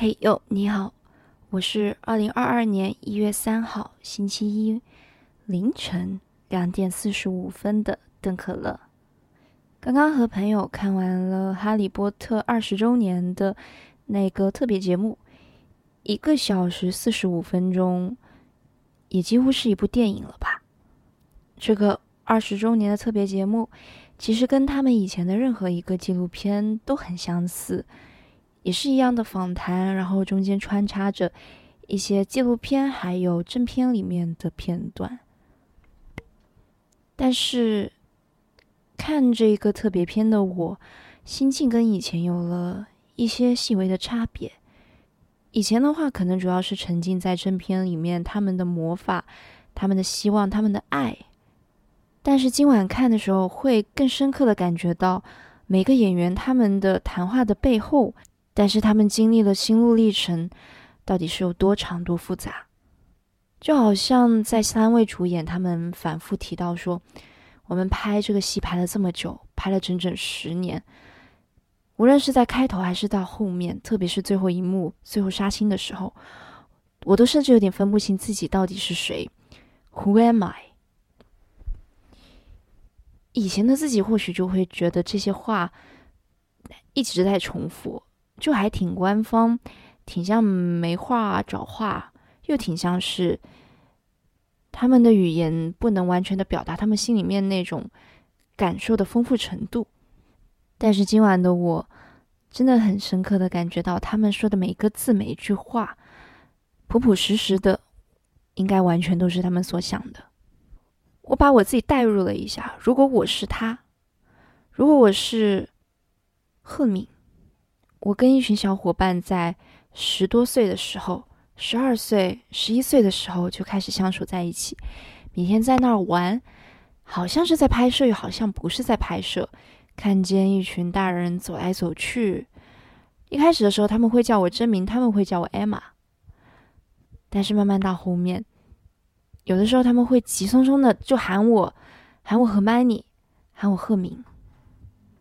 嘿哟，你好，我是二零二二年一月三号星期一凌晨两点四十五分的邓可乐。刚刚和朋友看完了《哈利波特》二十周年的那个特别节目，一个小时四十五分钟，也几乎是一部电影了吧？这个二十周年的特别节目，其实跟他们以前的任何一个纪录片都很相似。也是一样的访谈，然后中间穿插着一些纪录片还有正片里面的片段。但是看这个特别片的我，心境跟以前有了一些细微的差别。以前的话，可能主要是沉浸在正片里面，他们的魔法、他们的希望、他们的爱。但是今晚看的时候，会更深刻的感觉到每个演员他们的谈话的背后。但是他们经历了心路历程，到底是有多长多复杂？就好像在三位主演，他们反复提到说，我们拍这个戏拍了这么久，拍了整整十年，无论是在开头还是到后面，特别是最后一幕最后杀青的时候，我都甚至有点分不清自己到底是谁。Who am I？以前的自己或许就会觉得这些话一直在重复。就还挺官方，挺像没话找话，又挺像是他们的语言不能完全的表达他们心里面那种感受的丰富程度。但是今晚的我真的很深刻的感觉到，他们说的每一个字每一句话，朴朴实实的，应该完全都是他们所想的。我把我自己代入了一下，如果我是他，如果我是赫敏。我跟一群小伙伴在十多岁的时候，十二岁、十一岁的时候就开始相处在一起，每天在那儿玩，好像是在拍摄，又好像不是在拍摄。看见一群大人走来走去，一开始的时候他们会叫我真名，他们会叫我 Emma，但是慢慢到后面，有的时候他们会急匆匆的就喊我，喊我和 m n y 喊我赫敏。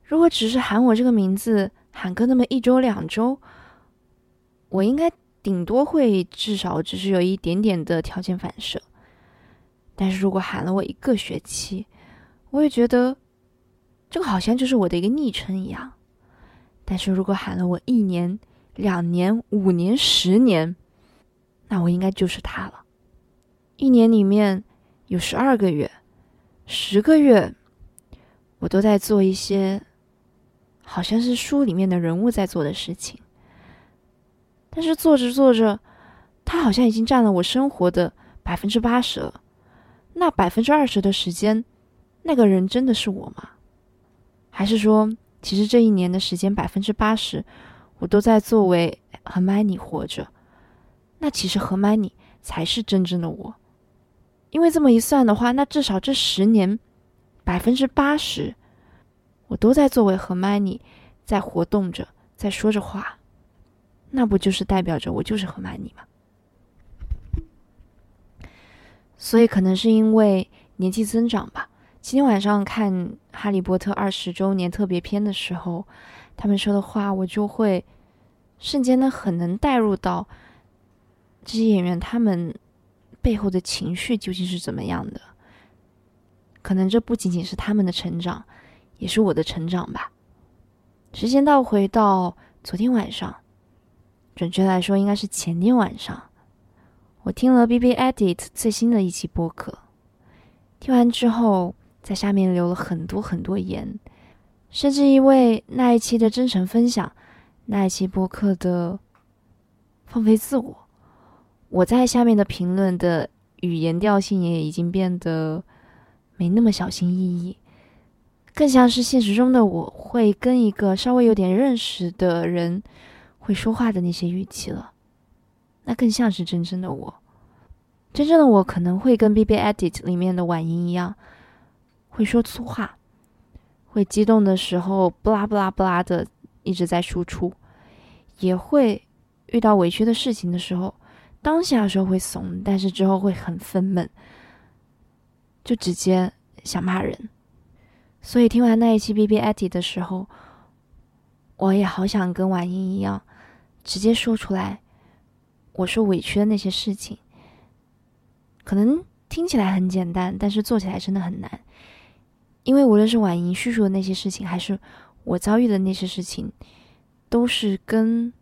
如果只是喊我这个名字。喊个那么一周两周，我应该顶多会至少只是有一点点的条件反射。但是如果喊了我一个学期，我也觉得这个好像就是我的一个昵称一样。但是如果喊了我一年、两年、五年、十年，那我应该就是他了。一年里面有十二个月，十个月我都在做一些。好像是书里面的人物在做的事情，但是做着做着，他好像已经占了我生活的百分之八十了。那百分之二十的时间，那个人真的是我吗？还是说，其实这一年的时间百分之八十，我都在作为和 m 你活着？那其实和 m 你才是真正的我，因为这么一算的话，那至少这十年百分之八十。我都在作为和 money 在活动着，在说着话，那不就是代表着我就是和 money 吗？所以可能是因为年纪增长吧。今天晚上看《哈利波特》二十周年特别篇的时候，他们说的话，我就会瞬间的很能带入到这些演员他们背后的情绪究竟是怎么样的。可能这不仅仅是他们的成长。也是我的成长吧。时间倒回到昨天晚上，准确来说应该是前天晚上，我听了 B B Edit 最新的一期播客。听完之后，在下面留了很多很多言，甚至因为那一期的真诚分享，那一期播客的放飞自我，我在下面的评论的语言调性也已经变得没那么小心翼翼。更像是现实中的我会跟一个稍微有点认识的人会说话的那些语气了，那更像是真正的我。真正的我可能会跟 B B Edit 里面的婉莹一样，会说粗话，会激动的时候不拉不拉不拉的一直在输出，也会遇到委屈的事情的时候，当下的时候会怂，但是之后会很愤懑，就直接想骂人。所以听完那一期 BB at 的时候，我也好想跟婉英一样，直接说出来，我受委屈的那些事情，可能听起来很简单，但是做起来真的很难。因为无论是婉莹叙述的那些事情，还是我遭遇的那些事情，都是跟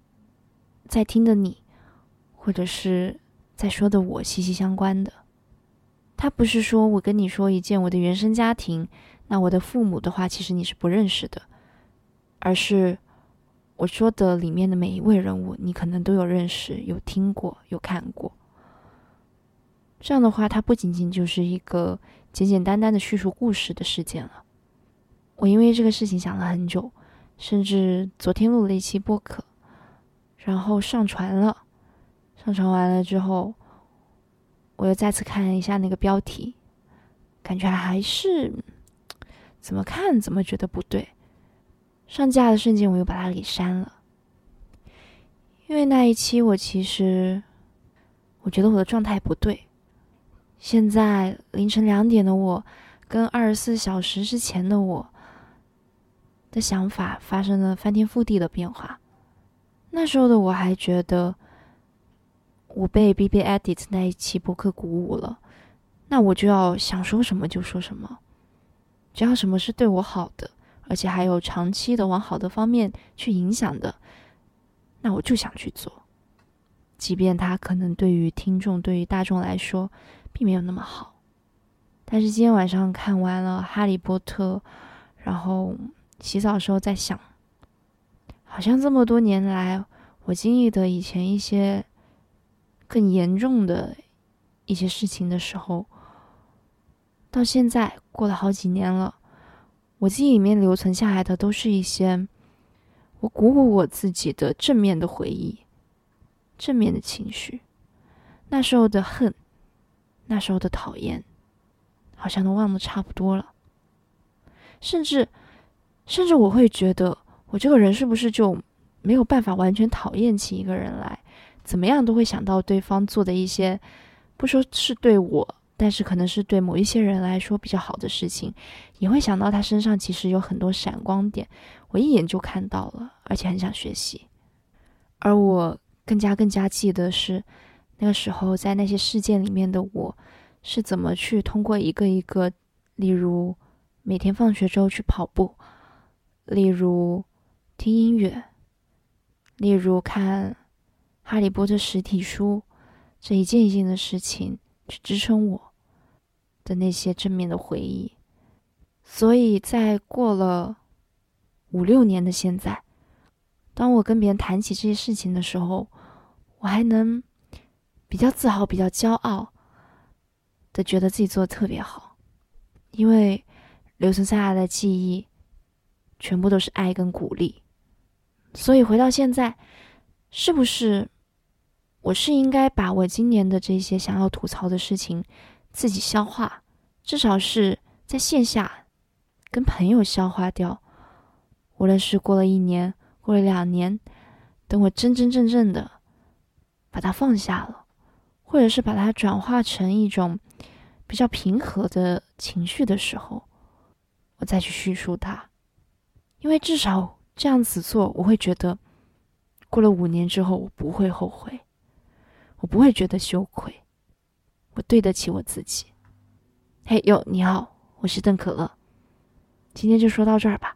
在听的你，或者是在说的我息息相关的。他不是说我跟你说一件我的原生家庭，那我的父母的话，其实你是不认识的，而是我说的里面的每一位人物，你可能都有认识、有听过、有看过。这样的话，它不仅仅就是一个简简单单的叙述故事的事件了。我因为这个事情想了很久，甚至昨天录了一期播客，然后上传了。上传完了之后。我又再次看了一下那个标题，感觉还是怎么看怎么觉得不对。上架的瞬间，我又把它给删了，因为那一期我其实我觉得我的状态不对。现在凌晨两点的我，跟二十四小时之前的我的想法发生了翻天覆地的变化。那时候的我还觉得。我被 B B Edit 那一期博客鼓舞了，那我就要想说什么就说什么，只要什么是对我好的，而且还有长期的往好的方面去影响的，那我就想去做，即便它可能对于听众、对于大众来说并没有那么好。但是今天晚上看完了《哈利波特》，然后洗澡的时候在想，好像这么多年来我经历的以前一些。更严重的一些事情的时候，到现在过了好几年了，我记忆里面留存下来的都是一些我鼓舞我自己的正面的回忆，正面的情绪。那时候的恨，那时候的讨厌，好像都忘得差不多了。甚至，甚至我会觉得，我这个人是不是就没有办法完全讨厌起一个人来？怎么样都会想到对方做的一些，不说是对我，但是可能是对某一些人来说比较好的事情，也会想到他身上其实有很多闪光点，我一眼就看到了，而且很想学习。而我更加更加记得是那个时候在那些事件里面的我，是怎么去通过一个一个，例如每天放学之后去跑步，例如听音乐，例如看。哈利波特实体书，这一件一件的事情去支撑我的那些正面的回忆，所以在过了五六年的现在，当我跟别人谈起这些事情的时候，我还能比较自豪、比较骄傲的觉得自己做的特别好，因为留存下来的记忆全部都是爱跟鼓励，所以回到现在，是不是？我是应该把我今年的这些想要吐槽的事情自己消化，至少是在线下跟朋友消化掉。无论是过了一年，过了两年，等我真真正正的把它放下了，或者是把它转化成一种比较平和的情绪的时候，我再去叙述它。因为至少这样子做，我会觉得过了五年之后，我不会后悔。我不会觉得羞愧，我对得起我自己。嘿呦，你好，我是邓可乐，今天就说到这儿吧。